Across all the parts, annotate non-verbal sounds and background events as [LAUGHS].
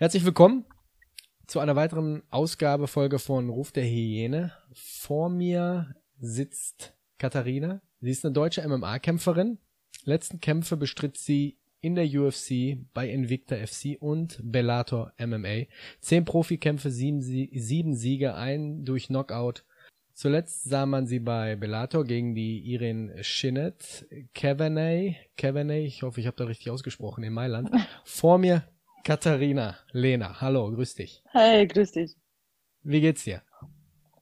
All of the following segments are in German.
Herzlich willkommen zu einer weiteren Ausgabefolge von Ruf der Hyäne. Vor mir sitzt Katharina. Sie ist eine deutsche MMA-Kämpferin. Letzten Kämpfe bestritt sie in der UFC, bei Invicta FC und Bellator MMA. Zehn Profikämpfe, sieben, sieben Siege, ein durch Knockout. Zuletzt sah man sie bei Bellator gegen die Irene Shinnet, Kavanagh, Kavanagh, ich hoffe, ich habe da richtig ausgesprochen, in Mailand. Vor mir Katharina, Lena, hallo, grüß dich. Hey, grüß dich. Wie geht's dir?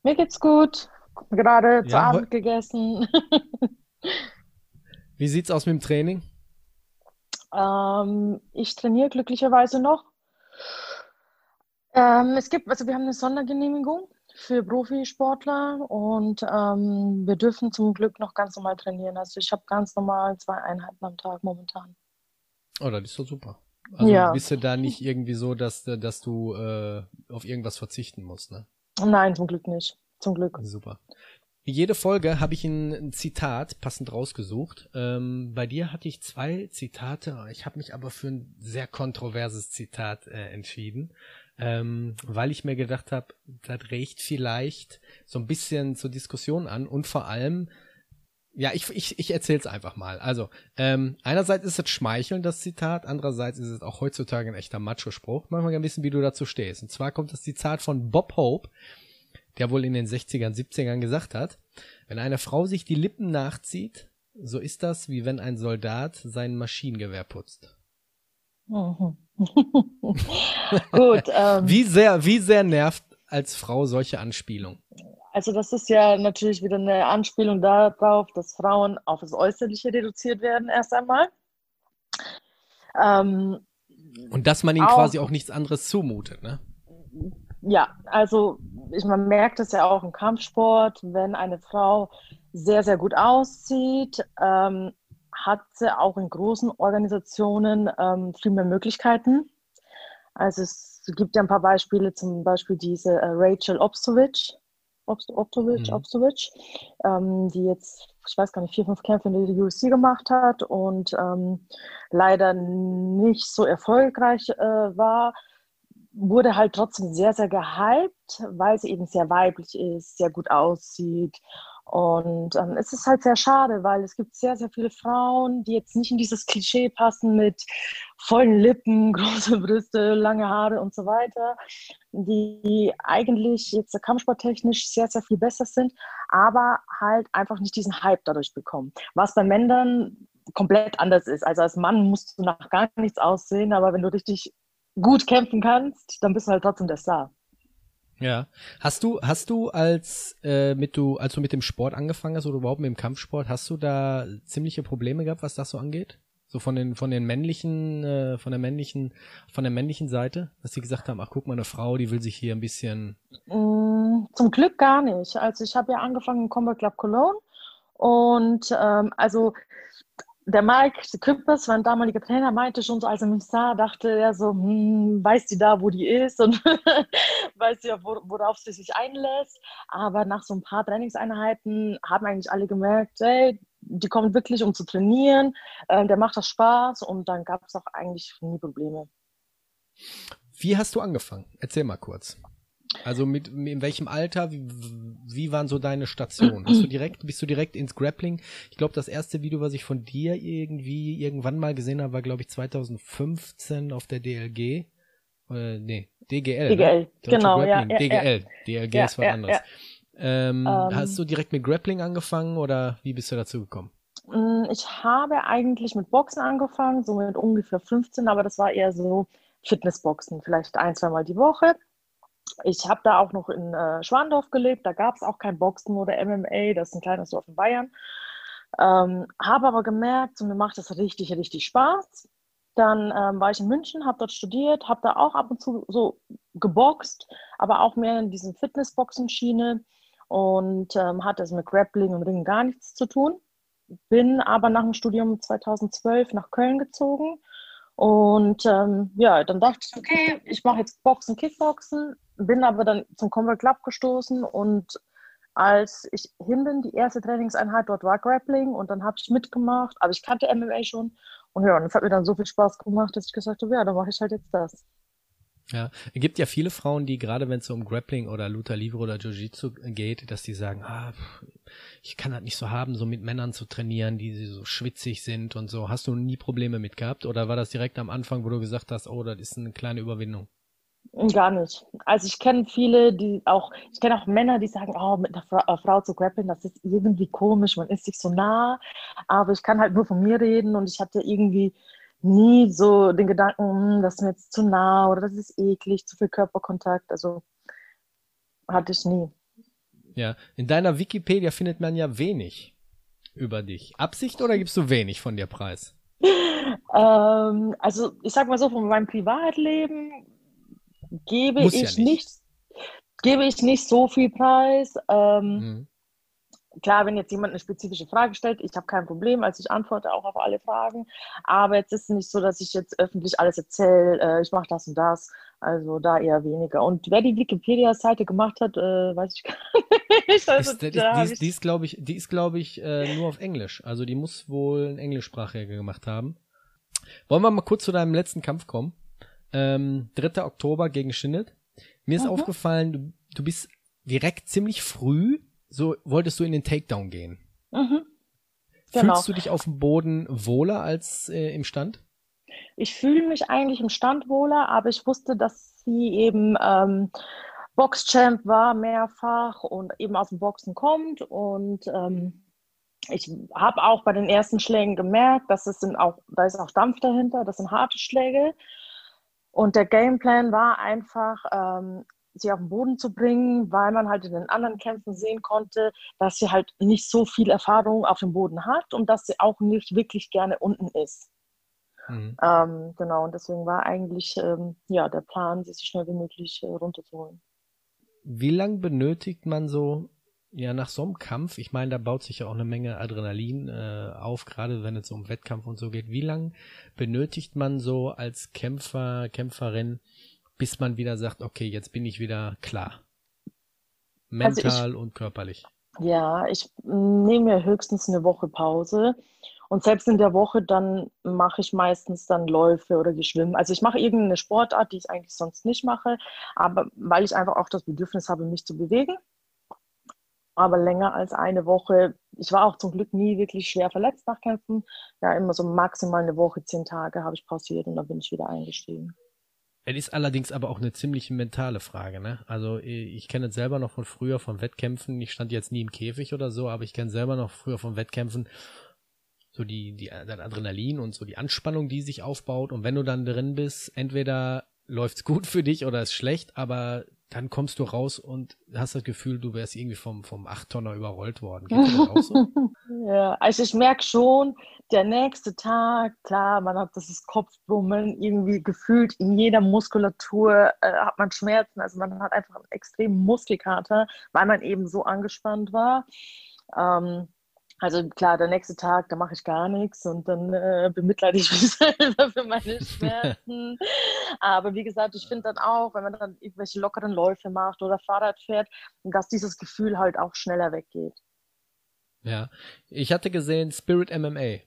Mir geht's gut. Gerade zu Ja, Abend gegessen. [LAUGHS] Wie sieht's aus mit dem Training? Ähm, ich trainiere glücklicherweise noch. Ähm, es gibt, also wir haben eine Sondergenehmigung für Profisportler und ähm, wir dürfen zum Glück noch ganz normal trainieren. Also ich habe ganz normal zwei Einheiten am Tag momentan. Oh, das ist doch super. Also Ja. bist du da nicht irgendwie so, dass, du- dass du äh, auf irgendwas verzichten musst, ne? Nein, zum Glück nicht. Zum Glück. Super. Jede Folge habe ich ein, ein Zitat passend rausgesucht. Ähm, bei dir hatte ich zwei Zitate. Ich habe mich aber für ein sehr kontroverses Zitat äh, entschieden, ähm, weil ich mir gedacht habe, das regt vielleicht so ein bisschen zur Diskussion an und vor allem, ja, ich, ich, ich erzähle es einfach mal. Also, ähm, einerseits ist es schmeichelnd, das Zitat, andererseits ist es auch heutzutage ein echter Macho-Spruch. Mach mal ein bisschen, wie du dazu stehst. Und zwar kommt das Zitat von Bob Hope, der wohl in den 60ern, 70ern gesagt hat, wenn eine Frau sich die Lippen nachzieht, so ist das, wie wenn ein Soldat sein Maschinengewehr putzt. Mhm. [LAUGHS] Gut, ähm, Wie sehr, wie sehr nervt als Frau solche Anspielung? Also das ist ja natürlich wieder eine Anspielung darauf, dass Frauen auf das Äußerliche reduziert werden erst einmal. Ähm, Und dass man ihnen Auch- quasi auch nichts anderes zumutet, ne? ja, also ich, man merkt es ja auch im Kampfsport, wenn eine Frau sehr, sehr gut aussieht, ähm, hat sie auch in großen Organisationen ähm, viel mehr Möglichkeiten. Also es gibt ja ein paar Beispiele, zum Beispiel diese äh, Rachel Obstovic, Obst Mhm. Obstovic, ähm, die jetzt, ich weiß gar nicht, vier, fünf Kämpfe in der UFC gemacht hat und ähm, leider nicht so erfolgreich äh, war, wurde halt trotzdem sehr, sehr gehypt, weil sie eben sehr weiblich ist, sehr gut aussieht. Und ähm, es ist halt sehr schade, weil es gibt sehr, sehr viele Frauen, die jetzt nicht in dieses Klischee passen mit vollen Lippen, [LAUGHS] große Brüste, lange Haare und so weiter, die eigentlich jetzt kampfsporttechnisch sehr, sehr viel besser sind, aber halt einfach nicht diesen Hype dadurch bekommen. Was bei Männern komplett anders ist. Also als Mann musst du nach gar nichts aussehen, aber wenn du richtig gut kämpfen kannst, dann bist du halt trotzdem der Star. Ja. Hast du, hast du als äh, mit du, als du mit dem Sport angefangen hast oder überhaupt mit dem Kampfsport, hast du da ziemliche Probleme gehabt, was das so angeht? So von den von den männlichen, äh, von der männlichen, von der männlichen Seite, dass sie gesagt haben, ach guck mal, eine Frau, die will sich hier ein bisschen. Mm, Zum Glück gar nicht. Also ich habe ja angefangen im Combat Club Cologne und ähm, also der Mike Küppers, mein damaliger Trainer, meinte schon so, als er mich sah, dachte er so, hm, weiß die da, wo die ist und [LAUGHS] weiß ja, wo, worauf sie sich einlässt. Aber nach so ein paar Trainingseinheiten haben eigentlich alle gemerkt, hey, die kommt wirklich, um zu trainieren, ähm, der macht das Spaß und dann gab es auch eigentlich nie Probleme. Wie hast du angefangen? Erzähl mal kurz. Also mit in welchem Alter? Wie, wie waren so deine Stationen? Hast du direkt, bist du direkt ins Grappling? Ich glaube, das erste Video, was ich von dir irgendwie irgendwann mal gesehen habe, war glaube ich 2015 auf der DLG. Äh, nee, DGL. DGL, ne? Genau, ja, ja, DGL. DLG Ja, ist was ja, anderes. ja. Ähm, Ähm. hast du direkt mit Grappling angefangen oder wie bist du dazu gekommen? Mm, Ich habe eigentlich mit Boxen angefangen, so mit ungefähr 15, aber das war eher so Fitnessboxen, vielleicht ein, zweimal die Woche. Ich habe da auch noch in äh, Schwandorf gelebt, da gab es auch kein Boxen oder MMA, das ist ein kleines Dorf in Bayern. Ähm, habe aber gemerkt, so, mir macht das richtig, richtig Spaß. Dann ähm, war ich in München, habe dort studiert, habe da auch ab und zu so geboxt, aber auch mehr in diesen Fitnessboxen-Schiene und ähm, hatte es mit Grappling und Ringen gar nichts zu tun. Bin aber nach dem Studium 2012 nach Köln gezogen und ähm, ja, dann dachte ich, okay, ich mache jetzt Boxen, Kickboxen, bin aber dann zum Combat Club gestoßen und als ich hin bin, die erste Trainingseinheit dort war Grappling und dann habe ich mitgemacht, aber ich kannte MMA schon und ja, und es hat mir dann so viel Spaß gemacht, dass ich gesagt habe, ja, dann mache ich halt jetzt das. Ja, es gibt ja viele Frauen, die gerade wenn es um Grappling oder Luta Livre oder Jiu-Jitsu geht, dass die sagen, ah, ich kann das nicht so haben, so mit Männern zu trainieren, die so schwitzig sind und so. Hast du nie Probleme mit gehabt oder war das direkt am Anfang, wo du gesagt hast, oh, das ist eine kleine Überwindung? Gar nicht. Also ich kenne viele, die auch, ich kenne auch Männer, die sagen, oh, mit einer Fra äh, Frau zu grappeln, das ist irgendwie komisch, man ist sich so nah. Aber ich kann halt nur von mir reden und ich hatte irgendwie nie so den Gedanken, hm, das ist mir jetzt zu nah oder das ist eklig, zu viel Körperkontakt. Also hatte ich nie. Ja, in deiner Wikipedia findet man ja wenig über dich. Absicht oder gibst du wenig von dir preis? [LAUGHS] ähm, also ich sag mal so, von meinem Privatleben gebe Muss ich ja nicht. nicht. gebe ich nicht so viel preis. Ähm, mhm klar, wenn jetzt jemand eine spezifische Frage stellt, ich habe kein Problem, also ich antworte auch auf alle Fragen. Aber jetzt ist es nicht so, dass ich jetzt öffentlich alles erzähle, äh, ich mache das und das. Also da eher weniger. Und wer die Wikipedia-Seite gemacht hat, äh, weiß ich [LAUGHS] gar nicht. Also, ist, die, ist, die ist, glaube ich, die ist, glaube ich, äh, nur auf Englisch. Also die muss wohl ein Englischsprachiger gemacht haben. Wollen wir mal kurz zu deinem letzten Kampf kommen? Ähm, 3. Oktober gegen Schinnet. Mir ist mhm. aufgefallen, du, du bist direkt ziemlich früh so wolltest du in den Takedown gehen. Mhm. Genau. Fühlst du dich auf dem Boden wohler als äh, im Stand? Ich fühle mich eigentlich im Stand wohler, aber ich wusste, dass sie eben ähm, Boxchamp war mehrfach und eben aus dem Boxen kommt und ähm, ich habe auch bei den ersten Schlägen gemerkt, dass es sind auch, da ist auch Dampf dahinter, das sind harte Schläge. Und der Gameplan war einfach, ähm, sie auf den Boden zu bringen, weil man halt in den anderen Kämpfen sehen konnte, dass sie halt nicht so viel Erfahrung auf dem Boden hat und dass sie auch nicht wirklich gerne unten ist. Mhm. Ähm, genau, und deswegen war eigentlich ähm, ja, der Plan, sie so schnell wie möglich äh, runterzuholen. Wie lange benötigt man so, ja, nach so einem Kampf? Ich meine, da baut sich ja auch eine Menge Adrenalin äh, auf, gerade wenn es um Wettkampf und so geht. Wie lange benötigt man so als Kämpfer, Kämpferin, bis man wieder sagt, okay, jetzt bin ich wieder klar. Mental also ich, und körperlich. Ja, ich nehme höchstens eine Woche Pause. Und selbst in der Woche dann mache ich meistens dann Läufe oder Geschwimmen. Also ich mache irgendeine Sportart, die ich eigentlich sonst nicht mache, aber weil ich einfach auch das Bedürfnis habe, mich zu bewegen. Aber länger als eine Woche. Ich war auch zum Glück nie wirklich schwer verletzt nach Kämpfen. Ja, immer so maximal eine Woche, zehn Tage habe ich pausiert und dann bin ich wieder eingestiegen. Es ist allerdings aber auch eine ziemlich mentale Frage, ne? Also ich kenne es selber noch von früher von Wettkämpfen. Ich stand jetzt nie im Käfig oder so, aber ich kenne selber noch früher von Wettkämpfen so die, die das Adrenalin und so die Anspannung, die sich aufbaut. Und wenn du dann drin bist, entweder läuft's gut für dich oder ist schlecht, aber dann kommst du raus und hast das Gefühl, du wärst irgendwie vom, vom Achttonner überrollt worden. Geht das auch so? [LAUGHS] ja, also ich merke schon, der nächste Tag, klar, man hat das Kopfbrummen irgendwie gefühlt, in jeder Muskulatur äh, hat man Schmerzen, also man hat einfach einen extremen Muskelkater, weil man eben so angespannt war. Ähm, also klar, der nächste Tag, da mache ich gar nichts und dann äh, bemitleide ich [LAUGHS] mich selber für meine Schmerzen. Aber wie gesagt, ich finde dann auch, wenn man dann irgendwelche lockeren Läufe macht oder Fahrrad fährt, dass dieses Gefühl halt auch schneller weggeht. Ja, ich hatte gesehen Spirit MMA.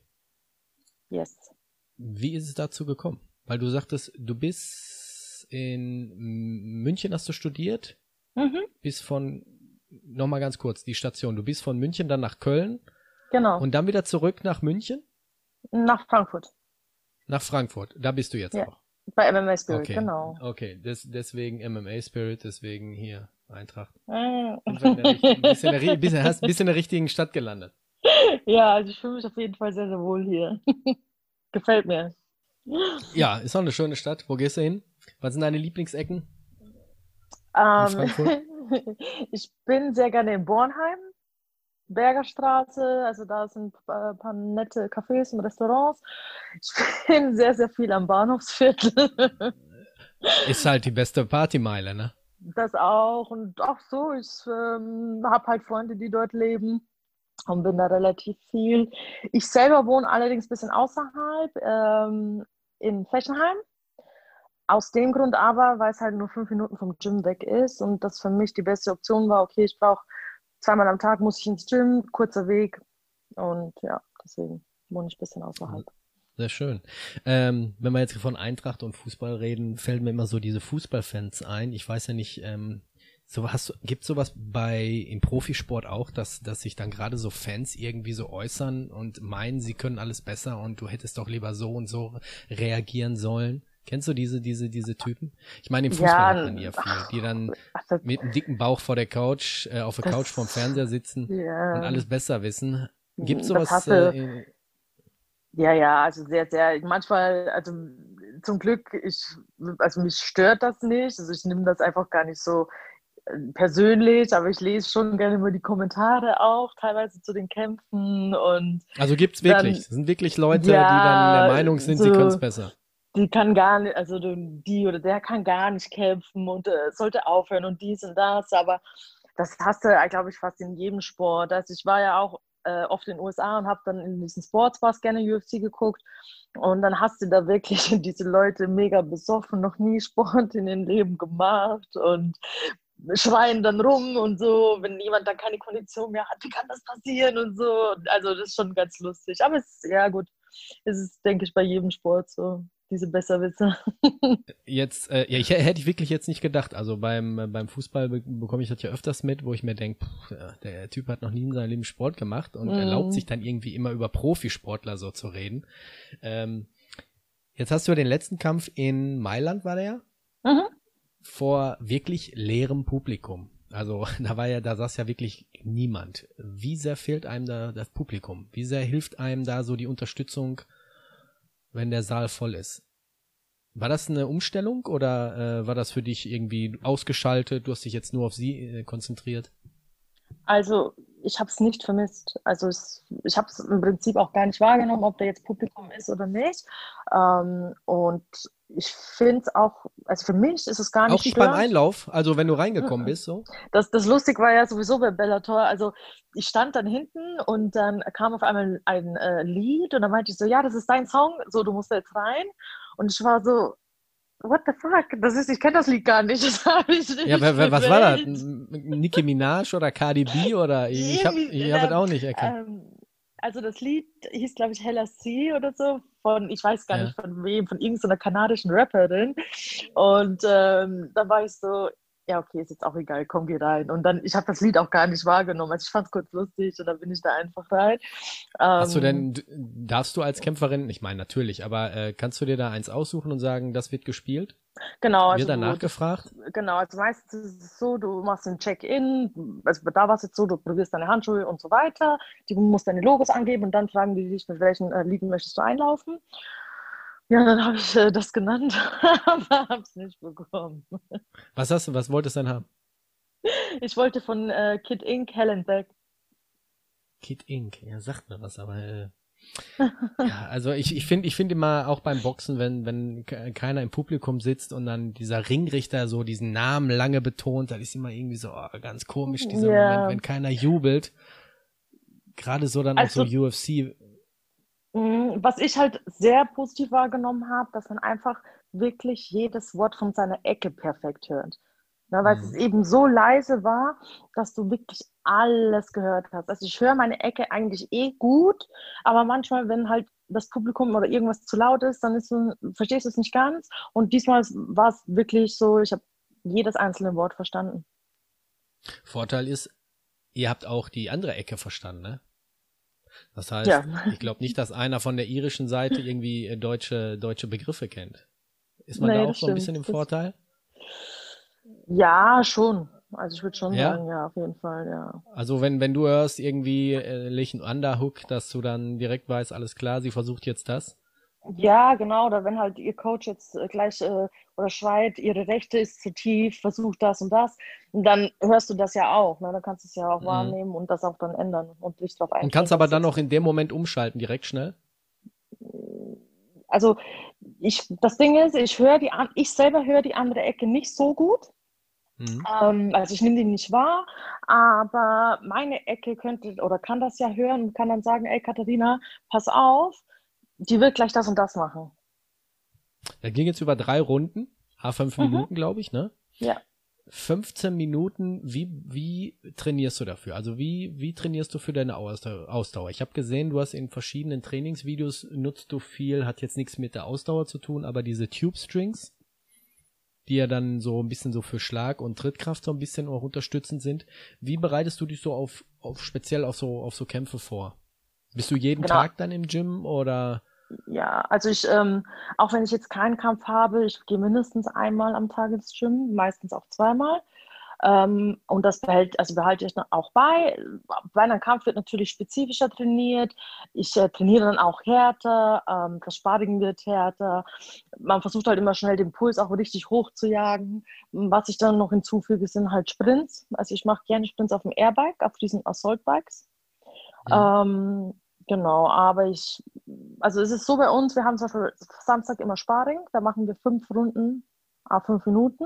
Yes. Wie ist es dazu gekommen? Weil du sagtest, du bist in München hast du studiert, mhm. bist von, nochmal ganz kurz, die Station, du bist von München dann nach Köln Genau. Und dann wieder zurück nach München? Nach Frankfurt. Nach Frankfurt. Da bist du jetzt ja. auch. Bei MMA Spirit, okay. genau. Okay, Des, deswegen MMA Spirit, deswegen hier Eintracht. Äh. Ein bisschen, in bisschen, hast, bisschen in der richtigen Stadt gelandet. [LAUGHS] Ja, also ich fühle mich auf jeden Fall sehr, sehr wohl hier. [LAUGHS] Gefällt mir. Ja, ist auch eine schöne Stadt. Wo gehst du hin? Was sind deine Lieblingsecken? Ähm, [LAUGHS] ich bin sehr gerne in Bornheim, Bergerstraße, also da sind ein paar nette Cafés und Restaurants. Ich [LAUGHS] bin sehr, sehr viel am Bahnhofsviertel. Ist halt die beste Partymeile, ne? Das auch und auch so. Ich ähm, habe halt Freunde, die dort leben und bin da relativ viel. Ich selber wohne allerdings ein bisschen außerhalb ähm, in Fechenheim. Aus dem Grund aber, weil es halt nur fünf Minuten vom Gym weg ist und das für mich die beste Option war, okay, ich brauche zweimal am Tag muss ich ins Gym, kurzer Weg und ja, deswegen wohne ich ein bisschen außerhalb. Sehr schön. Ähm, wenn wir jetzt von Eintracht und Fußball reden, fällt mir immer so diese Fußballfans ein. Ich weiß ja nicht, ähm, so hast gibt sowas bei im Profisport auch, dass dass sich dann gerade so Fans irgendwie so äußern und meinen, sie können alles besser und du hättest doch lieber so und so reagieren sollen. Kennst du diese diese diese Typen? Ich meine im Fußball ja, hat man ja viel, die dann ach, mit einem dicken Bauch vor der Couch äh, auf der das, Couch vorm Fernseher sitzen ja, und alles besser wissen. Gibt sowas? Äh, ja, ja, also sehr, sehr. Manchmal, also zum Glück, ich, also mich stört das nicht. Also ich nehme das einfach gar nicht so äh, persönlich, aber ich lese schon gerne immer die Kommentare auch, teilweise zu den Kämpfen und. Also gibt's wirklich. Dann, sind wirklich Leute, ja, die dann der Meinung sind, so, sie können es besser. Die kann gar nicht, also die oder der kann gar nicht kämpfen und äh, sollte aufhören und dies und das, aber das hast du, glaube ich, fast in jedem Sport. Also ich war ja auch äh, oft in den USA und habe dann in diesen Sportsbars gerne UFC geguckt. Und dann hast du da wirklich [LAUGHS] diese Leute mega besoffen, noch nie Sport in ihrem Leben gemacht und schreien dann rum und so, wenn jemand dann keine Kondition mehr hat, wie kann das passieren und so. Also das ist schon ganz lustig. Aber es ist, ja gut, es ist, denke ich, bei jedem Sport so diese Besserwisser. [LAUGHS] jetzt, äh, ja, ich hätte ich wirklich jetzt nicht gedacht. Also beim, äh, beim Fußball be bekomme ich das ja öfters mit, wo ich mir denke, der Typ hat noch nie in seinem Leben Sport gemacht und mm. erlaubt sich dann irgendwie immer über Profisportler so zu reden. Ähm, jetzt hast du ja den letzten Kampf in Mailand, war der ja? Mhm. Vor wirklich leerem Publikum. Also [LAUGHS] da war ja, da saß ja wirklich niemand. Wie sehr fehlt einem da das Publikum? Wie sehr hilft einem da so die Unterstützung wenn der Saal voll ist. War das eine Umstellung oder äh, war das für dich irgendwie ausgeschaltet? Du hast dich jetzt nur auf sie äh, konzentriert? Also ich habe es nicht vermisst. Also es, ich habe es im Prinzip auch gar nicht wahrgenommen, ob da jetzt Publikum ist oder nicht. Ähm, und ich finde es auch, also für mich ist es gar nicht. Auch nicht beim Einlauf, also wenn du reingekommen bist, so? Das, das lustig war ja sowieso bei Bellator. Also ich stand dann hinten und dann kam auf einmal ein äh, Lied und dann meinte ich so, ja, das ist dein Song, so du musst jetzt rein. Und ich war so, what the fuck? Das ist, ich kenne das Lied gar nicht. [LAUGHS] Das habe ich nicht. Ja, was war das? Nicki Minaj oder Cardi B oder ich [LAUGHS] habe ich hab es auch nicht erkannt. Ähm, also das Lied hieß, glaube ich, Hella C oder so, von, ich weiß gar ja. nicht von wem, von irgendeiner kanadischen Rapperin. Und ähm, da war ich so, ja, okay, ist jetzt auch egal, komm, geh rein. Und dann, ich habe das Lied auch gar nicht wahrgenommen. Also ich fand es kurz lustig und dann bin ich da einfach rein. Hast du denn, ähm, darfst du als Kämpferin, ich meine natürlich, aber äh, kannst du dir da eins aussuchen und sagen, das wird gespielt? Genau. Also wird danach gefragt? Genau, also meistens ist es so, du machst ein Check-in, also da war es jetzt so, du probierst deine Handschuhe und so weiter, die musst deine Logos angeben und dann fragen die dich, mit welchen äh, Lieden möchtest du einlaufen. Ja, dann habe ich äh, das genannt, [LAUGHS] aber habe es nicht bekommen. Was hast du, was wolltest du denn haben? Ich wollte von äh, Kid Inc. Helen Beck. Kid Inc. Ja, sagt mir was, aber äh, ja, also ich, ich finde ich finde immer auch beim Boxen, wenn, wenn keiner im Publikum sitzt und dann dieser Ringrichter so diesen Namen lange betont, dann ist immer irgendwie so oh, ganz komisch, dieser yeah. Moment, wenn keiner jubelt. Gerade so dann also, auch so UFC Mhm, was ich halt sehr positiv wahrgenommen habe, dass man einfach wirklich jedes Wort von seiner Ecke perfekt hört. Na, weil mhm. es eben so leise war, dass du wirklich alles gehört hast. Also ich höre meine Ecke eigentlich eh gut, aber manchmal, wenn halt das Publikum oder irgendwas zu laut ist, dann ist du, verstehst du es nicht ganz. Und diesmal war es wirklich so, ich habe jedes einzelne Wort verstanden. Vorteil ist, ihr habt auch die andere Ecke verstanden, ne? Das heißt, ja. ich glaube nicht, dass einer von der irischen Seite irgendwie äh, deutsche, deutsche Begriffe kennt. Ist man nee, da auch so ein bisschen im Vorteil? Ja, schon. Also ich würde schon ja? sagen, ja, auf jeden Fall, ja. Also wenn, wenn du hörst irgendwie äh, Lichen Underhook, dass du dann direkt weißt, alles klar, sie versucht jetzt das? Ja, genau. Oder wenn halt ihr Coach jetzt äh, gleich äh, oder schreit, ihre Rechte ist zu tief, versucht das und das, und dann hörst du das ja auch. Ne? Dann kannst du es ja auch mhm. wahrnehmen und das auch dann ändern und dich darauf einstellen. Und kannst aber dann auch in dem Moment umschalten, direkt schnell? Also ich, das Ding ist, ich höre die, ich selber höre die andere Ecke nicht so gut. Mhm. Ähm, also ich nehme die nicht wahr, aber meine Ecke könnte oder kann das ja hören und kann dann sagen, ey Katharina, pass auf, die wird gleich das und das machen. Da ging jetzt über drei Runden, A5 mhm. Minuten, glaube ich, ne? Ja. 15 Minuten, wie, wie trainierst du dafür? Also wie, wie trainierst du für deine Ausdauer? Ich habe gesehen, du hast in verschiedenen Trainingsvideos nutzt du viel, hat jetzt nichts mit der Ausdauer zu tun, aber diese Tube Strings, die ja dann so ein bisschen so für Schlag und Trittkraft so ein bisschen auch unterstützend sind. Wie bereitest du dich so auf, auf speziell auf so, auf so Kämpfe vor? Bist du jeden genau. Tag dann im Gym oder? Ja, also ich, ähm, auch wenn ich jetzt keinen Kampf habe, ich gehe mindestens einmal am Tag ins Gym, meistens auch zweimal. Ähm, und das behält, also behalte ich auch bei. Bei einem Kampf wird natürlich spezifischer trainiert. Ich äh, trainiere dann auch härter, ähm, das Sparring wird härter. Man versucht halt immer schnell den Puls auch richtig hoch zu jagen. Was ich dann noch hinzufüge, sind halt Sprints. Also ich mache gerne Sprints auf dem Airbike, auf diesen Assault-Bikes. Ja. Ähm, Genau, aber ich, also es ist so bei uns, wir haben zum Beispiel Samstag immer Sparring, da machen wir fünf Runden auf fünf Minuten.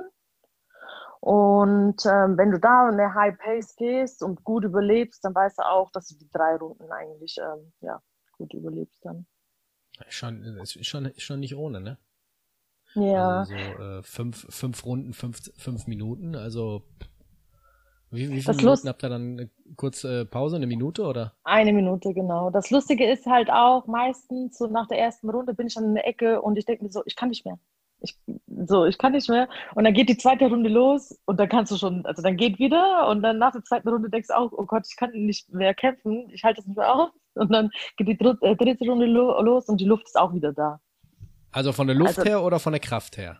Und ähm, wenn du da in der High Pace gehst und gut überlebst, dann weißt du auch, dass du die drei Runden eigentlich ähm, ja, gut überlebst dann. Schon, ist schon, schon nicht ohne, ne? Ja. Also so äh, fünf, fünf Runden, fünf, fünf Minuten, also wie, wie viele Minuten habt ihr dann kurz äh, Pause, eine Minute oder? Eine Minute, genau. Das Lustige ist halt auch, meistens so nach der ersten Runde bin ich dann in der Ecke und ich denke mir so, ich kann nicht mehr. Ich, so, ich kann nicht mehr. Und dann geht die zweite Runde los und dann kannst du schon, also dann geht wieder und dann nach der zweiten Runde denkst du auch, oh Gott, ich kann nicht mehr kämpfen, ich halte es nicht mehr aus. Und dann geht die dritte, äh, dritte Runde lo los und die Luft ist auch wieder da. Also von der Luft also, her oder von der Kraft her?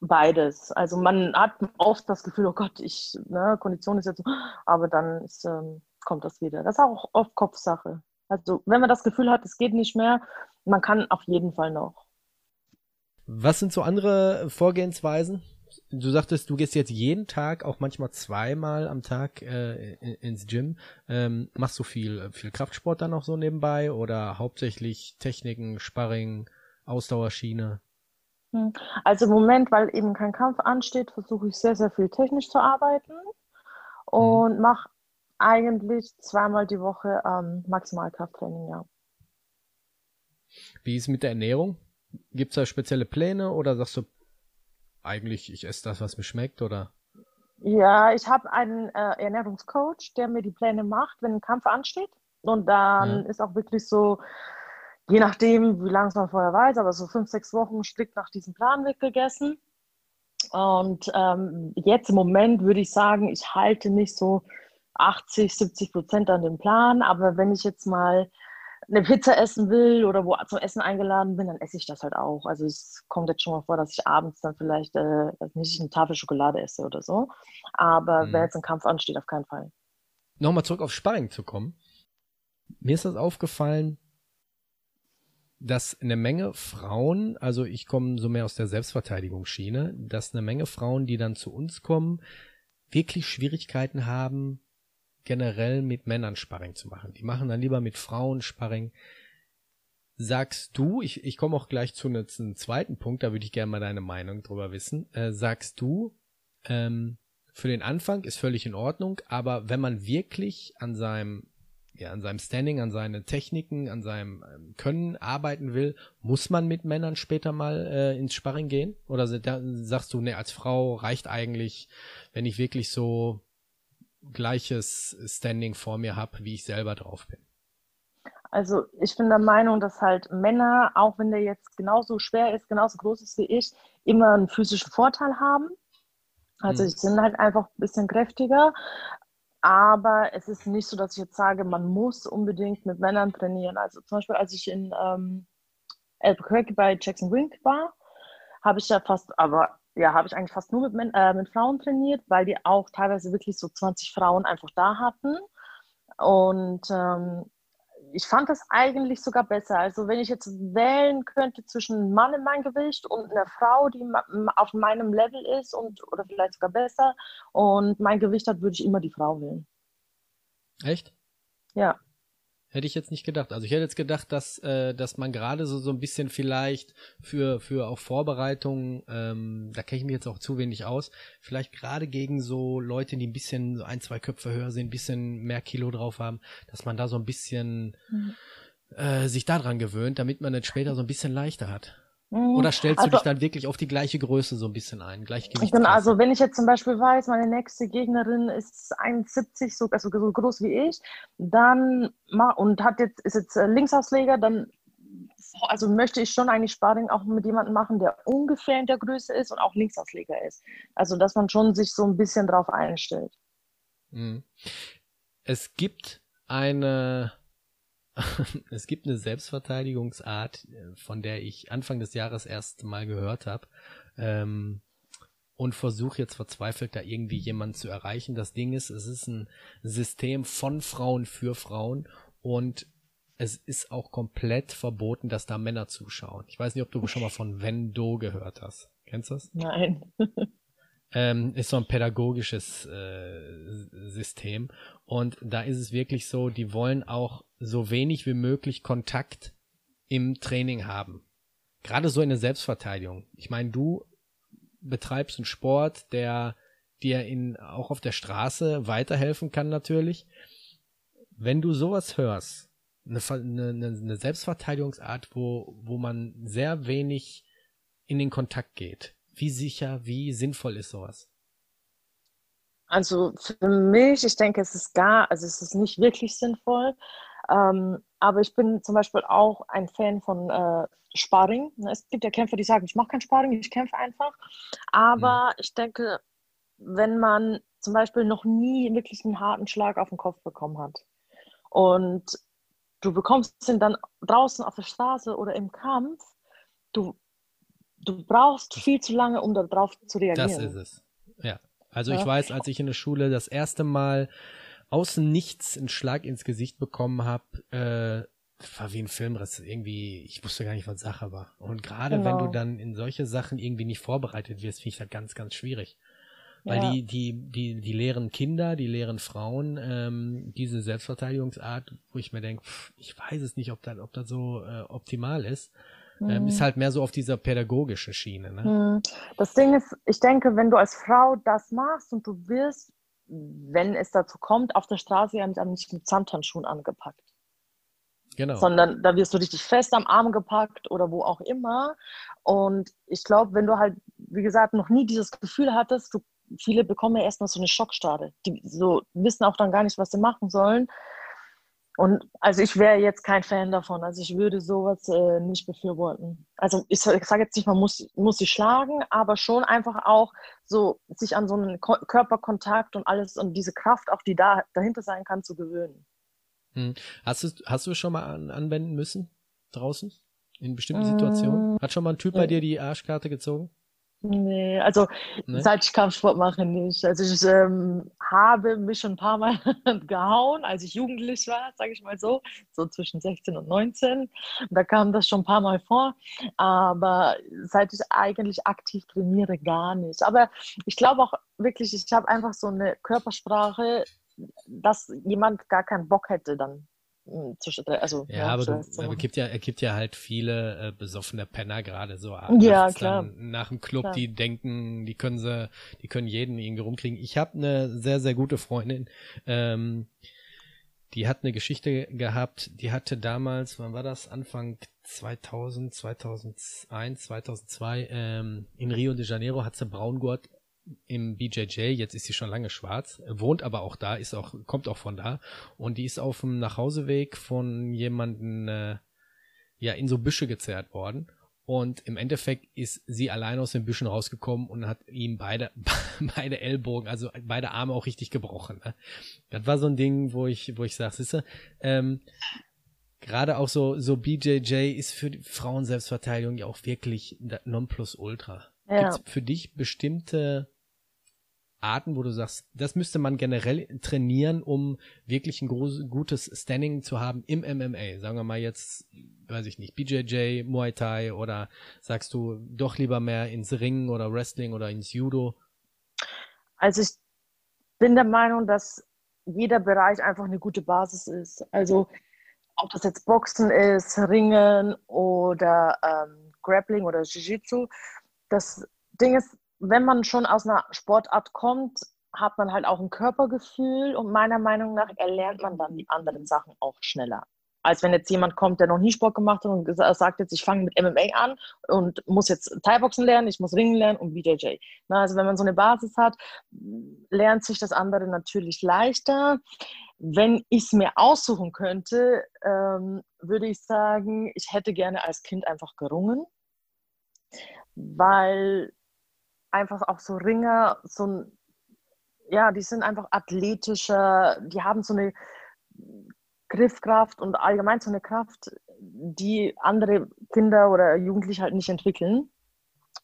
Beides. Also man hat oft das Gefühl, oh Gott, ich, ne, Kondition ist jetzt so, aber dann ist, ähm, kommt das wieder. Das ist auch oft Kopfsache. Also wenn man das Gefühl hat, es geht nicht mehr, man kann auf jeden Fall noch. Was sind so andere Vorgehensweisen? Du sagtest, du gehst jetzt jeden Tag, auch manchmal zweimal am Tag äh, ins Gym. Ähm, machst du viel, viel Kraftsport dann auch so nebenbei oder hauptsächlich Techniken, Sparring, Ausdauerschiene? Hm. Also im Moment, weil eben kein Kampf ansteht, versuche ich sehr, sehr viel technisch zu arbeiten mhm. und mhm. mache eigentlich zweimal die Woche ähm, Maximalkrafttraining, ja. Wie ist mit der Ernährung? Gibt es da spezielle Pläne oder sagst du eigentlich, ich esse das, was mir schmeckt oder? Ja, ich habe einen äh, Ernährungscoach, der mir die Pläne macht, wenn ein Kampf ansteht. Und dann ja. ist auch wirklich so, je nachdem, wie lange es man vorher weiß, aber so fünf, sechs Wochen strikt nach diesem Plan wird gegessen. Und ähm, jetzt im Moment würde ich sagen, ich halte nicht so 80, 70 Prozent an dem Plan. Aber wenn ich jetzt mal eine Pizza essen will oder wo zum Essen eingeladen bin, dann esse ich das halt auch. Also es kommt jetzt schon mal vor, dass ich abends dann vielleicht äh, nicht eine Tafel Schokolade esse oder so. Aber mhm. wenn jetzt ein Kampf ansteht, auf keinen Fall. Nochmal zurück auf Sparring zu kommen. Mir ist das aufgefallen, dass eine Menge Frauen, also ich komme so mehr aus der Selbstverteidigungsschiene, dass eine Menge Frauen, die dann zu uns kommen, wirklich Schwierigkeiten haben, generell mit Männern Sparring zu machen. Die machen dann lieber mit Frauen Sparring. Sagst du, ich, ich komme auch gleich zu einem zweiten Punkt, da würde ich gerne mal deine Meinung drüber wissen. Äh, sagst du, ähm, für den Anfang ist völlig in Ordnung, aber wenn man wirklich an seinem ja, an seinem Standing, an seine Techniken, an seinem ähm, Können arbeiten will, muss man mit Männern später mal äh, ins Sparring gehen? Oder sagst du, ne, als Frau reicht eigentlich, wenn ich wirklich so gleiches Standing vor mir habe, wie ich selber drauf bin? Also ich bin der Meinung, dass halt Männer, auch wenn der jetzt genauso schwer ist, genauso groß ist wie ich, immer einen physischen Vorteil haben. Also hm. ich bin halt einfach ein bisschen kräftiger. Aber es ist nicht so, dass ich jetzt sage, man muss unbedingt mit Männern trainieren. Also zum Beispiel, als ich in ähm, Albuquerque bei Jackson Wink war, habe ich ja fast, aber ja, habe ich eigentlich fast nur mit, äh, mit Frauen trainiert, weil die auch teilweise wirklich so 20 Frauen einfach da hatten. Und ähm, ich fand das eigentlich sogar besser. Also wenn ich jetzt wählen könnte zwischen einem Mann in meinem Gewicht und einer Frau, die auf meinem Level ist und oder vielleicht sogar besser und mein Gewicht hat, würde ich immer die Frau wählen. Echt? Ja. Hätte ich jetzt nicht gedacht. Also ich hätte jetzt gedacht, dass, äh, dass man gerade so, so ein bisschen vielleicht für, für auch Vorbereitungen, ähm, da kenne ich mich jetzt auch zu wenig aus, vielleicht gerade gegen so Leute, die ein bisschen so ein, zwei Köpfe höher sind, ein bisschen mehr Kilo drauf haben, dass man da so ein bisschen mhm. äh, sich daran gewöhnt, damit man es später so ein bisschen leichter hat. Mhm. Oder stellst du also, dich dann wirklich auf die gleiche Größe so ein bisschen ein? Gleich genau, also wenn ich jetzt zum Beispiel weiß, meine nächste Gegnerin ist 1,70, so, also so groß wie ich, dann und hat jetzt, ist jetzt äh, Linksausleger, dann also möchte ich schon eigentlich Sparring auch mit jemandem machen, der ungefähr in der Größe ist und auch Linksausleger ist. Also dass man schon sich so ein bisschen drauf einstellt. Mhm. Es gibt eine [LAUGHS] es gibt eine Selbstverteidigungsart, äh, von der ich Anfang des Jahres erst mal gehört habe. Ähm, und versuche jetzt verzweifelt da irgendwie jemanden zu erreichen. Das Ding ist, es ist ein System von Frauen für Frauen und es ist auch komplett verboten, dass da Männer zuschauen. Ich weiß nicht, ob du schon mal von Vendo gehört hast. Kennst du das? Nein. [LAUGHS] ähm, ist so ein pädagogisches äh, System. Und da ist es wirklich so, die wollen auch so wenig wie möglich Kontakt im Training haben. Gerade so in der Selbstverteidigung. Ich meine, du betreibst einen Sport, der dir in, auch auf der Straße weiterhelfen kann natürlich. Wenn du sowas hörst, eine, eine, eine Selbstverteidigungsart, wo, wo man sehr wenig in den Kontakt geht, wie sicher, wie sinnvoll ist sowas? Also für mich, ich denke, es ist gar, also es ist nicht wirklich sinnvoll. Ähm, aber ich bin zum Beispiel auch ein Fan von äh, Sparring. Es gibt ja Kämpfer, die sagen, ich mache kein Sparring, ich kämpfe einfach. Aber mhm. ich denke, wenn man zum Beispiel noch nie wirklich einen harten Schlag auf den Kopf bekommen hat und du bekommst ihn dann draußen auf der Straße oder im Kampf, du du brauchst viel zu lange, um darauf zu reagieren. Das ist es. Ja. Also ja. ich weiß, als ich in der Schule das erste Mal außen nichts einen Schlag ins Gesicht bekommen habe, äh, war wie ein Filmriss. Irgendwie, ich wusste gar nicht, was Sache war. Und gerade genau. wenn du genau. dann in solche Sachen irgendwie nicht vorbereitet wirst, finde ich das ganz, ganz schwierig. Weil ja. die, die, die, die lehren Kinder, die lehren Frauen ähm, diese Selbstverteidigungsart, wo ich mir denke, ich weiß es nicht, ob das, ob das so äh, optimal ist. Ähm, ist mhm. halt mehr so auf dieser pädagogischen Schiene. Ne? Mhm. Das Ding ist, ich denke, wenn du als Frau das machst und du wirst, wenn es dazu kommt, auf der Straße ja nicht mit Samthandschuhen angepackt. Genau. Sondern da wirst du richtig fest am Arm gepackt oder wo auch immer. Und ich glaube, wenn du halt, wie gesagt, noch nie dieses Gefühl hattest, du, viele bekommen ja erstmal so eine Schockstarre. Die so wissen auch dann gar nicht, was sie machen sollen. Und also ich wäre jetzt kein Fan davon. Also ich würde sowas äh, nicht befürworten. Also ich, ich sage jetzt nicht, man muss, muss sie schlagen, aber schon einfach auch so sich an so einen Ko Körperkontakt und alles und diese Kraft, auch die da dahinter sein kann, zu gewöhnen. Hm. Hast, du, hast du schon mal an, anwenden müssen draußen? In bestimmten Situationen? Hat schon mal ein Typ bei dir die Arschkarte gezogen? Nee, also nee? seit ich Kampfsport mache nicht. Also ich ähm, habe mich schon ein paar Mal [LAUGHS] gehauen, als ich jugendlich war, sage ich mal so, so zwischen 16 und 19. Da kam das schon ein paar Mal vor, aber seit ich eigentlich aktiv trainiere, gar nicht. Aber ich glaube auch wirklich, ich habe einfach so eine Körpersprache, dass jemand gar keinen Bock hätte dann hm, also, ja, ja, aber du, aber gibt ja, er gibt ja halt viele äh, besoffene Penner gerade so ja, klar. nach dem Club, klar. die denken, die können sie, die können jeden irgendwie rumkriegen. Ich habe eine sehr, sehr gute Freundin, ähm, die hat eine Geschichte gehabt, die hatte damals, wann war das? Anfang 2000, 2001, 2002, ähm, in Rio de Janeiro hat sie Braungurt im BJJ, jetzt ist sie schon lange schwarz, wohnt aber auch da, ist auch, kommt auch von da und die ist auf dem Nachhauseweg von jemanden äh, ja in so Büsche gezerrt worden und im Endeffekt ist sie allein aus den Büschen rausgekommen und hat ihm beide [LAUGHS] beide Ellbogen, also beide Arme auch richtig gebrochen. Ne? Das war so ein Ding, wo ich wo ich sage, siehste, ähm, gerade auch so so BJJ ist für die Frauen-Selbstverteidigung ja auch wirklich Nonplusultra. Ja. Gibt's für dich bestimmte Arten, wo du sagst, das müsste man generell trainieren, um wirklich ein groß, gutes Standing zu haben im MMA? Sagen wir mal jetzt, weiß ich nicht, BJJ, Muay Thai oder sagst du doch lieber mehr ins Ringen oder Wrestling oder ins Judo? Also ich bin der Meinung, dass jeder Bereich einfach eine gute Basis ist. Also ob das jetzt Boxen ist, Ringen oder ähm, Grappling oder Jiu-Jitsu. Das Ding ist, wenn man schon aus einer Sportart kommt, hat man halt auch ein Körpergefühl und meiner Meinung nach erlernt man dann die anderen Sachen auch schneller. Als wenn jetzt jemand kommt, der noch nie Sport gemacht hat und sagt jetzt, ich fange mit MMA an und muss jetzt Thai-Boxen lernen, ich muss Ringen lernen und BJJ. Na, also wenn man so eine Basis hat, lernt sich das andere natürlich leichter. Wenn ich es mir aussuchen könnte, ähm, würde ich sagen, ich hätte gerne als Kind einfach gerungen, weil einfach auch so Ringer, so ein, ja, die sind einfach athletischer, die haben so eine Griffkraft und allgemein so eine Kraft, die andere Kinder oder Jugendliche halt nicht entwickeln.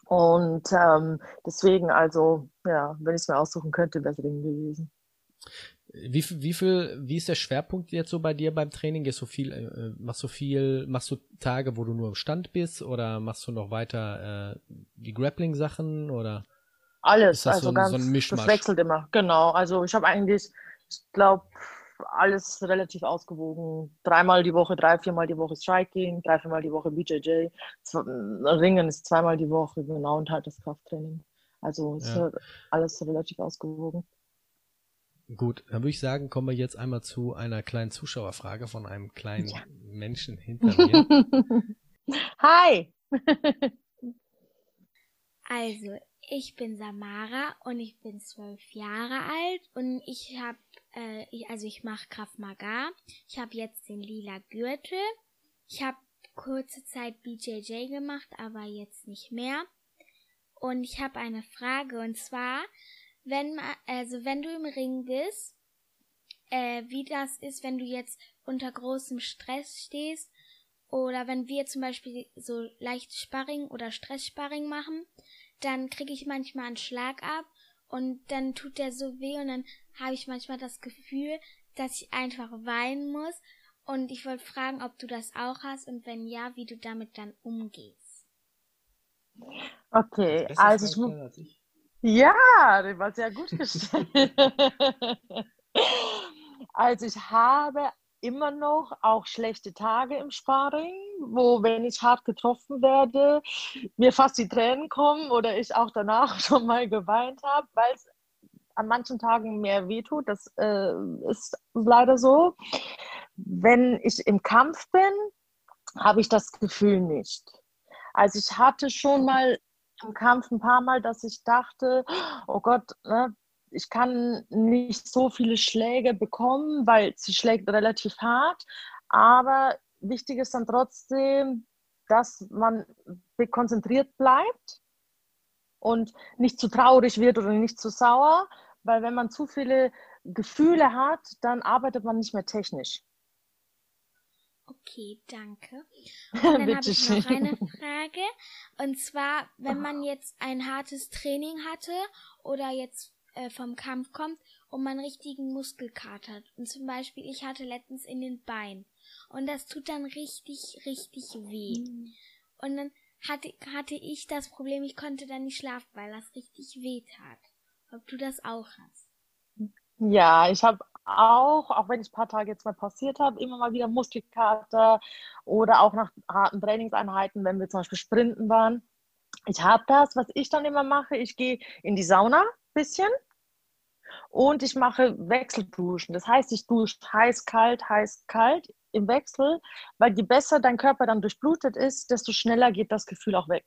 Und ähm, deswegen, also, ja, wenn ich es mir aussuchen könnte, wäre es Ringen gewesen. Wie, wie viel, wie ist der Schwerpunkt jetzt so bei dir beim Training? Gehst du viel, äh, machst du viel, machst du Tage, wo du nur im Stand bist oder machst du noch weiter äh, die Grappling-Sachen oder? Alles, also so, ganz, so ein Mischmasch? das wechselt immer, genau. Also ich habe eigentlich, ich glaube, alles relativ ausgewogen. Dreimal die Woche, drei, viermal die Woche Striking, drei, viermal die Woche BJJ. Ringen ist zweimal die Woche, genau, und halt das Krafttraining. Also ist ja. alles relativ ausgewogen. Gut, dann würde ich sagen, kommen wir jetzt einmal zu einer kleinen Zuschauerfrage von einem kleinen ja. Menschen hinter mir. [LAUGHS] Hi! [LAUGHS] also, ich bin Samara und ich bin zwölf Jahre alt und ich habe, äh, also ich mache Kraft Maga. Ich habe jetzt den lila Gürtel. Ich habe kurze Zeit BJJ gemacht, aber jetzt nicht mehr. Und ich habe eine Frage und zwar, wenn also wenn du im Ring bist, äh, wie das ist, wenn du jetzt unter großem Stress stehst oder wenn wir zum Beispiel so leicht Sparring oder Stresssparring machen, dann kriege ich manchmal einen Schlag ab und dann tut der so weh und dann habe ich manchmal das Gefühl, dass ich einfach weinen muss und ich wollte fragen, ob du das auch hast und wenn ja, wie du damit dann umgehst. Okay, also ich, ja, das war sehr gut gestellt. [LAUGHS] also ich habe immer noch auch schlechte Tage im Sparring, wo, wenn ich hart getroffen werde, mir fast die Tränen kommen oder ich auch danach [LAUGHS] schon mal geweint habe, weil es an manchen Tagen mehr wehtut. Das äh, ist leider so. Wenn ich im Kampf bin, habe ich das Gefühl nicht. Also ich hatte schon mal im Kampf ein paar Mal, dass ich dachte, oh Gott, ne, ich kann nicht so viele Schläge bekommen, weil sie schlägt relativ hart. Aber wichtig ist dann trotzdem, dass man konzentriert bleibt und nicht zu traurig wird oder nicht zu sauer, weil wenn man zu viele Gefühle hat, dann arbeitet man nicht mehr technisch. Okay, danke. [LAUGHS] Und dann habe ich noch eine Frage. Und zwar, wenn man jetzt ein hartes Training hatte oder jetzt äh, vom Kampf kommt und man richtigen Muskelkater hat. Und zum Beispiel, ich hatte letztens in den Beinen. Und das tut dann richtig, richtig weh. Mhm. Und dann hatte, hatte ich das Problem, ich konnte dann nicht schlafen, weil das richtig weh tat. Ob du das auch hast? Ja, ich habe auch, auch wenn ich ein paar Tage jetzt mal passiert habe, immer mal wieder Muskelkater oder auch nach harten Trainingseinheiten, wenn wir zum Beispiel sprinten waren. Ich habe das, was ich dann immer mache, ich gehe in die Sauna ein bisschen und ich mache Wechselduschen. Das heißt, ich dusche heiß, kalt, heiß, kalt im Wechsel, weil je besser dein Körper dann durchblutet ist, desto schneller geht das Gefühl auch weg.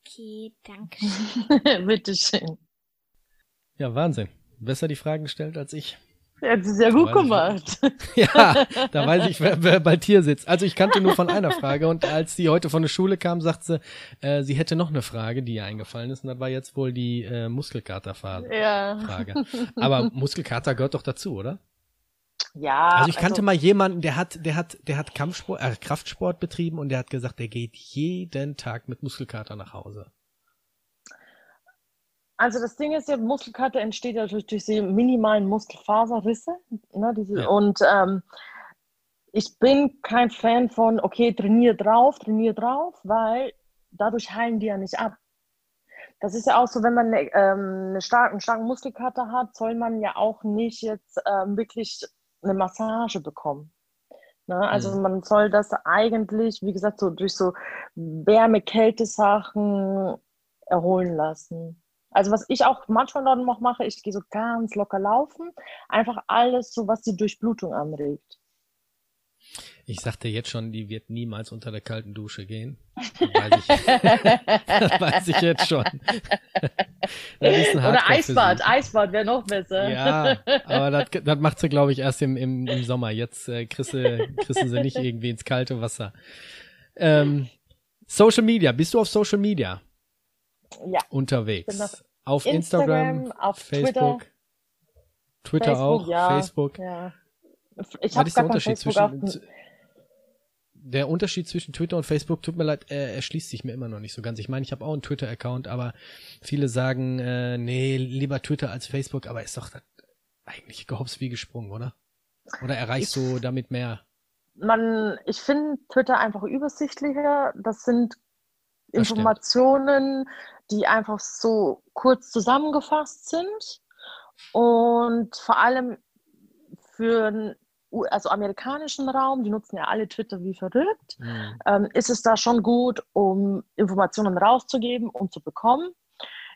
Okay, danke. [LAUGHS] Bitteschön. Ja, Wahnsinn besser die Fragen gestellt als ich. Ja, das ist ja gut gemacht. Ich, [LAUGHS] ja, [LAUGHS] da weiß ich, wer, wer bei dir sitzt. Also ich kannte nur von einer Frage und als die heute von der Schule kam, sagte sie, äh, sie hätte noch eine Frage, die ihr eingefallen ist und das war jetzt wohl die äh, Muskelkater-Frage. Ja. Aber Muskelkater gehört doch dazu, oder? Ja. Also ich kannte also, mal jemanden, der hat, der hat, der hat Kampfsport, äh, Kraftsport betrieben und der hat gesagt, der geht jeden Tag mit Muskelkater nach Hause. Also das Ding ist ja, Muskelkater entsteht ja durch, durch diese minimalen Muskelfaserrisse. Ne, diese, Ja. Und ähm, ich bin kein Fan von, okay, trainier drauf, trainier drauf, weil dadurch heilen die ja nicht ab. Das ist ja auch so, wenn man eine, ähm, eine starke, einen starken Muskelkater hat, soll man ja auch nicht jetzt ähm, wirklich eine Massage bekommen. Ne? Also Mhm. man soll das eigentlich, wie gesagt, so durch so Wärme-Kälte-Sachen erholen lassen. Also was ich auch manchmal dann noch mache, ich gehe so ganz locker laufen, einfach alles so, was die Durchblutung anregt. Ich sagte jetzt schon, die wird niemals unter der kalten Dusche gehen. Das weiß ich, das [LAUGHS] weiß ich jetzt schon. [LAUGHS] Oder Eisbad. Eisbad wäre noch besser. Ja, aber das, das macht sie, glaube ich, erst im, im, im Sommer. Jetzt äh, du sie nicht irgendwie ins kalte Wasser. Ähm, Social Media, bist du auf Social Media ja. unterwegs? bin auf auf Instagram, Instagram, auf Facebook, Twitter, Facebook, auch, ja. Facebook. Ja. Ich habe gar kein Unterschied Facebook zwischen der Unterschied zwischen Twitter und Facebook, tut mir leid, äh, erschließt sich mir immer noch nicht so ganz. Ich meine, ich habe auch einen Twitter-Account, aber viele sagen, äh, nee, lieber Twitter als Facebook, aber ist doch eigentlich gehops wie gesprungen, oder? Oder erreichst Ich- du damit mehr? man, ich finde Twitter einfach übersichtlicher. Das sind Das stimmt. Informationen, die einfach so kurz zusammengefasst sind und vor allem für also amerikanischen Raum, die nutzen ja alle Twitter wie verrückt, Hm. ähm, ist es da schon gut, um Informationen rauszugeben und zu bekommen.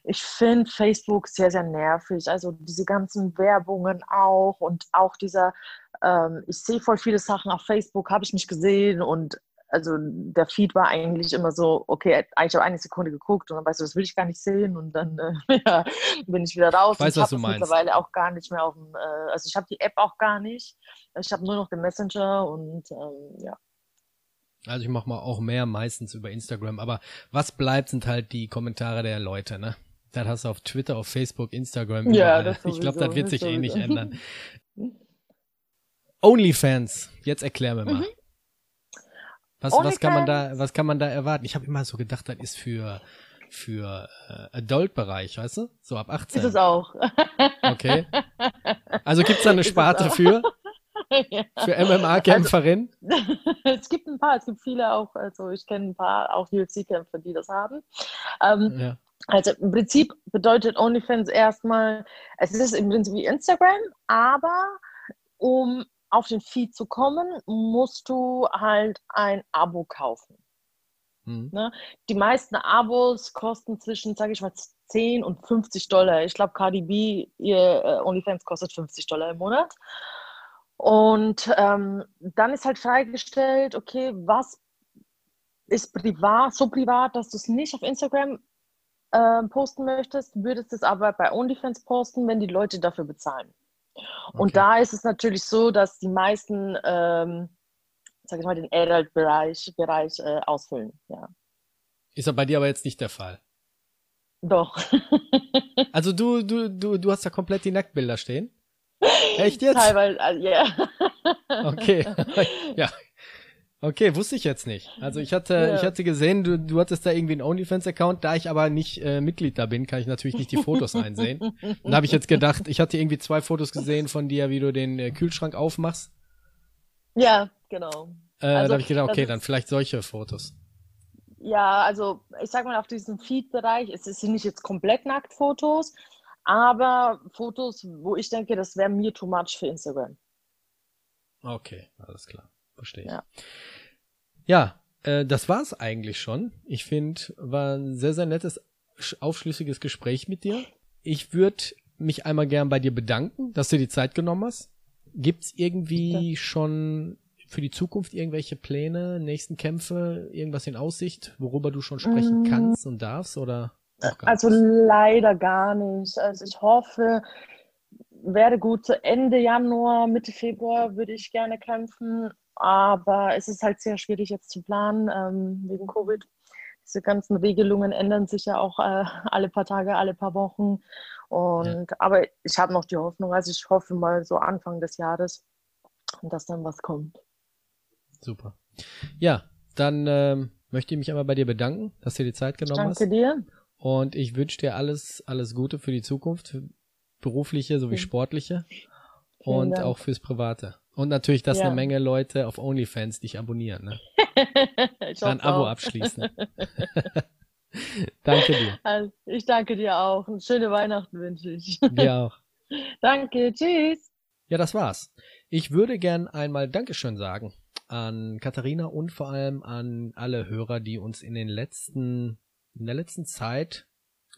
Ich finde Facebook sehr, sehr nervig. Also diese ganzen Werbungen auch und auch dieser, ähm, ich sehe voll viele Sachen auf Facebook, habe ich nicht gesehen und also der Feed war eigentlich immer so, okay, eigentlich habe eine Sekunde geguckt und dann weißt du, das will ich gar nicht sehen und dann äh, [LAUGHS] ja, bin ich wieder raus. Ich weiß, und was du meinst. mittlerweile auch gar nicht mehr auf dem, äh, also ich habe die App auch gar nicht. Ich habe nur noch den Messenger und ähm, ja. Also ich mache mal auch mehr meistens über Instagram, aber was bleibt, sind halt die Kommentare der Leute, ne? Das hast du auf Twitter, auf Facebook, Instagram. Ja, überall. das ich glaube, das wird das sich eh nicht ändern. [LAUGHS] OnlyFans, jetzt erklär mir mal. Mhm. Was, was kann man da, was kann man da erwarten? Ich habe immer so gedacht, das ist für für äh, Adult-Bereich, weißt du? So ab 18. Ist es auch. Okay. [LAUGHS] Also gibt's da eine es Sparte für? [LAUGHS] ja. Für MMA-Kämpferin? [LAUGHS] es gibt ein paar, es gibt viele auch, also ich kenne ein paar auch UFC-Kämpfer, die das haben. Ähm, ja. also im Prinzip bedeutet OnlyFans erstmal, es ist im Prinzip wie Instagram, aber um auf den Feed zu kommen, musst du halt ein Abo kaufen. Hm. Die meisten Abos kosten zwischen, sage ich mal, 10 und 50 Dollar. Ich glaube, Cardi B, ihr äh, OnlyFans kostet 50 Dollar im Monat. Und ähm, dann ist halt freigestellt, okay, was ist privat, so privat, dass du es nicht auf Instagram äh, posten möchtest, würdest es aber bei OnlyFans posten, wenn die Leute dafür bezahlen. Und Okay. da ist es natürlich so, dass die meisten, ähm, sag ich mal, den Adult-Bereich Bereich, äh, ausfüllen. Ja, Ist ja bei dir aber jetzt nicht der Fall. doch. [LAUGHS] Also du, du, du, du hast da komplett die Nacktbilder stehen? Echt jetzt? Teilweise, äh, ja. Okay. [LAUGHS] ja. Okay, wusste ich jetzt nicht. Also ich hatte, Ja. ich hatte gesehen, du, du hattest da irgendwie einen OnlyFans-Account. Da ich aber nicht äh, Mitglied da bin, kann ich natürlich nicht die Fotos einsehen. [LAUGHS] Und da habe ich jetzt gedacht, ich hatte irgendwie zwei Fotos gesehen von dir, wie du den äh, Kühlschrank aufmachst. Ja, genau. Äh, Also, da habe ich gedacht, das okay, dann vielleicht solche Fotos. Ja, also ich sag mal, auf diesem Feed-Bereich, es sind nicht jetzt komplett Nacktfotos, aber Fotos, wo ich denke, das wäre mir too much für Instagram. Okay, alles klar. Verstehe ich. Ja. Ja, äh, das war's eigentlich schon. Ich finde, war ein sehr, sehr nettes, sch- aufschlüssiges Gespräch mit dir. Ich würde mich einmal gern bei dir bedanken, dass du die Zeit genommen hast. Gibt's irgendwie schon für die Zukunft irgendwelche Pläne, nächsten Kämpfe, irgendwas in Aussicht, worüber du schon sprechen Mm. kannst und darfst oder Also leider gar nicht. Also ich hoffe, wäre gut Ende Januar, Mitte Februar würde ich gerne kämpfen, aber es ist halt sehr schwierig jetzt zu planen ähm, wegen Covid. Diese ganzen Regelungen ändern sich ja auch äh, alle paar Tage, alle paar Wochen. Und aber ich habe noch die Hoffnung, also ich hoffe mal so Anfang des Jahres, dass dann was kommt. Super. Ja, dann ähm, möchte ich mich einmal bei dir bedanken, dass du dir die Zeit genommen Danke hast. dir. Und ich wünsche dir alles, alles Gute für die Zukunft, berufliche sowie sportliche und auch fürs Private. Und natürlich, dass ja. eine Menge Leute auf OnlyFans dich abonnieren. Ne? [LAUGHS] Ein Abo auch. abschließen. [LAUGHS] danke dir. Also, ich danke dir auch. Eine schöne Weihnachten wünsche ich. [LAUGHS] Dir auch. danke, tschüss. Ja, das war's. Ich würde gern einmal Dankeschön sagen an Katharina und vor allem an alle Hörer, die uns in den letzten, in der letzten Zeit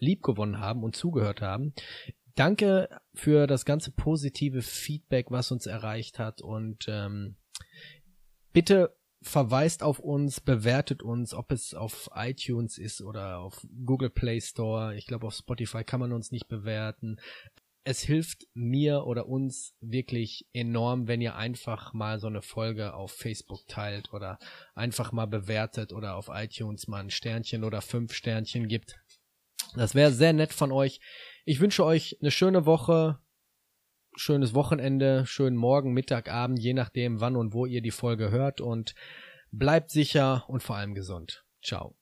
liebgewonnen haben und zugehört haben. Danke für das ganze positive Feedback, was uns erreicht hat und ähm, bitte verweist auf uns, bewertet uns, ob es auf iTunes ist oder auf Google Play Store. Ich glaube, auf Spotify kann man uns nicht bewerten. Es hilft mir oder uns wirklich enorm, wenn ihr einfach mal so eine Folge auf Facebook teilt oder einfach mal bewertet oder auf iTunes mal ein Sternchen oder fünf Sternchen gibt. Das wäre sehr nett von euch. Ich wünsche euch eine schöne Woche, schönes Wochenende, schönen Morgen, Mittag, Abend, je nachdem, wann und wo ihr die Folge hört und bleibt sicher und vor allem gesund. Ciao.